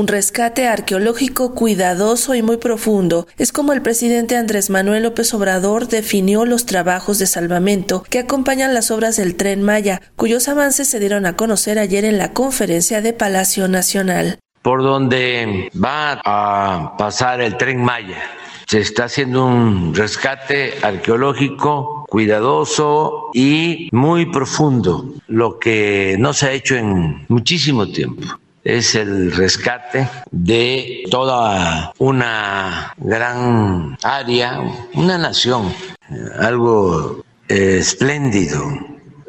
un rescate arqueológico cuidadoso y muy profundo. Es como el presidente Andrés Manuel López Obrador definió los trabajos de salvamento que acompañan las obras del tren Maya, cuyos avances se dieron a conocer ayer en la conferencia de Palacio Nacional. Por donde va a pasar el tren Maya, se está haciendo un rescate arqueológico cuidadoso y muy profundo, lo que no se ha hecho en muchísimo tiempo es el rescate de toda una gran área, una nación, algo eh, espléndido.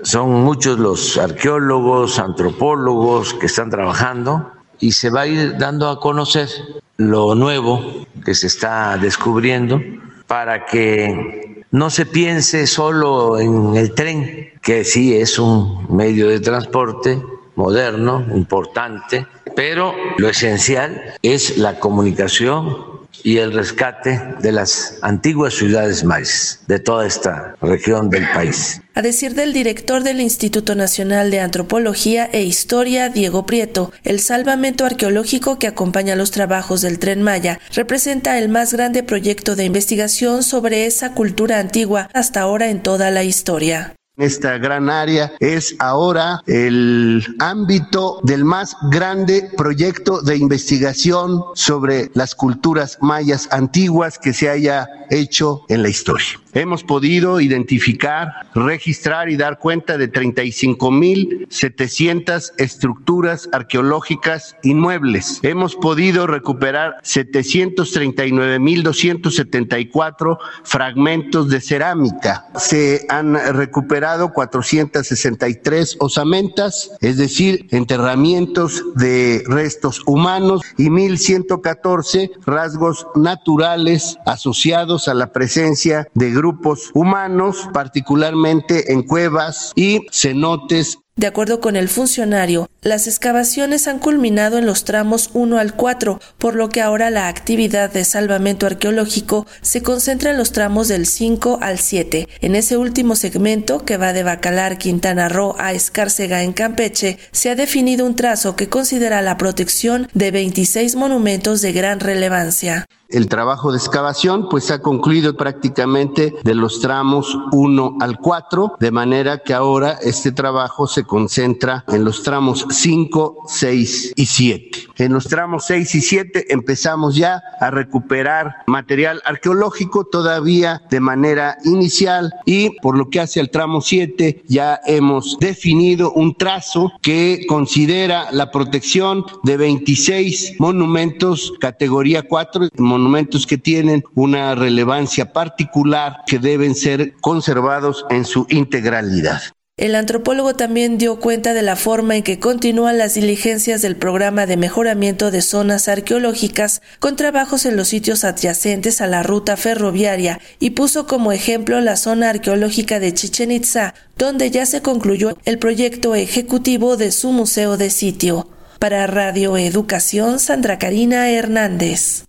Son muchos los arqueólogos, antropólogos que están trabajando y se va a ir dando a conocer lo nuevo que se está descubriendo para que no se piense solo en el tren, que sí es un medio de transporte, moderno, importante, pero lo esencial es la comunicación y el rescate de las antiguas ciudades mayas de toda esta región del país. A decir del director del Instituto Nacional de Antropología e Historia, Diego Prieto, el salvamento arqueológico que acompaña los trabajos del tren Maya representa el más grande proyecto de investigación sobre esa cultura antigua hasta ahora en toda la historia esta gran área es ahora el ámbito del más grande proyecto de investigación sobre las culturas mayas antiguas que se haya hecho en la historia. Hemos podido identificar, registrar y dar cuenta de 35.700 estructuras arqueológicas inmuebles. Hemos podido recuperar 739.274 fragmentos de cerámica. Se han recuperado 463 osamentas, es decir, enterramientos de restos humanos y 1.114 rasgos naturales asociados a la presencia de grupos humanos, particularmente en cuevas y cenotes de acuerdo con el funcionario, las excavaciones han culminado en los tramos 1 al 4, por lo que ahora la actividad de salvamento arqueológico se concentra en los tramos del 5 al 7. En ese último segmento, que va de Bacalar, Quintana Roo a Escárcega en Campeche, se ha definido un trazo que considera la protección de 26 monumentos de gran relevancia. El trabajo de excavación pues ha concluido prácticamente de los tramos 1 al 4, de manera que ahora este trabajo se concentra en los tramos 5, 6 y 7. En los tramos 6 y 7 empezamos ya a recuperar material arqueológico todavía de manera inicial y por lo que hace al tramo 7 ya hemos definido un trazo que considera la protección de 26 monumentos categoría 4, monumentos que tienen una relevancia particular que deben ser conservados en su integralidad. El antropólogo también dio cuenta de la forma en que continúan las diligencias del programa de mejoramiento de zonas arqueológicas con trabajos en los sitios adyacentes a la ruta ferroviaria y puso como ejemplo la zona arqueológica de Chichen Itza, donde ya se concluyó el proyecto ejecutivo de su museo de sitio. Para Radio Educación, Sandra Karina Hernández.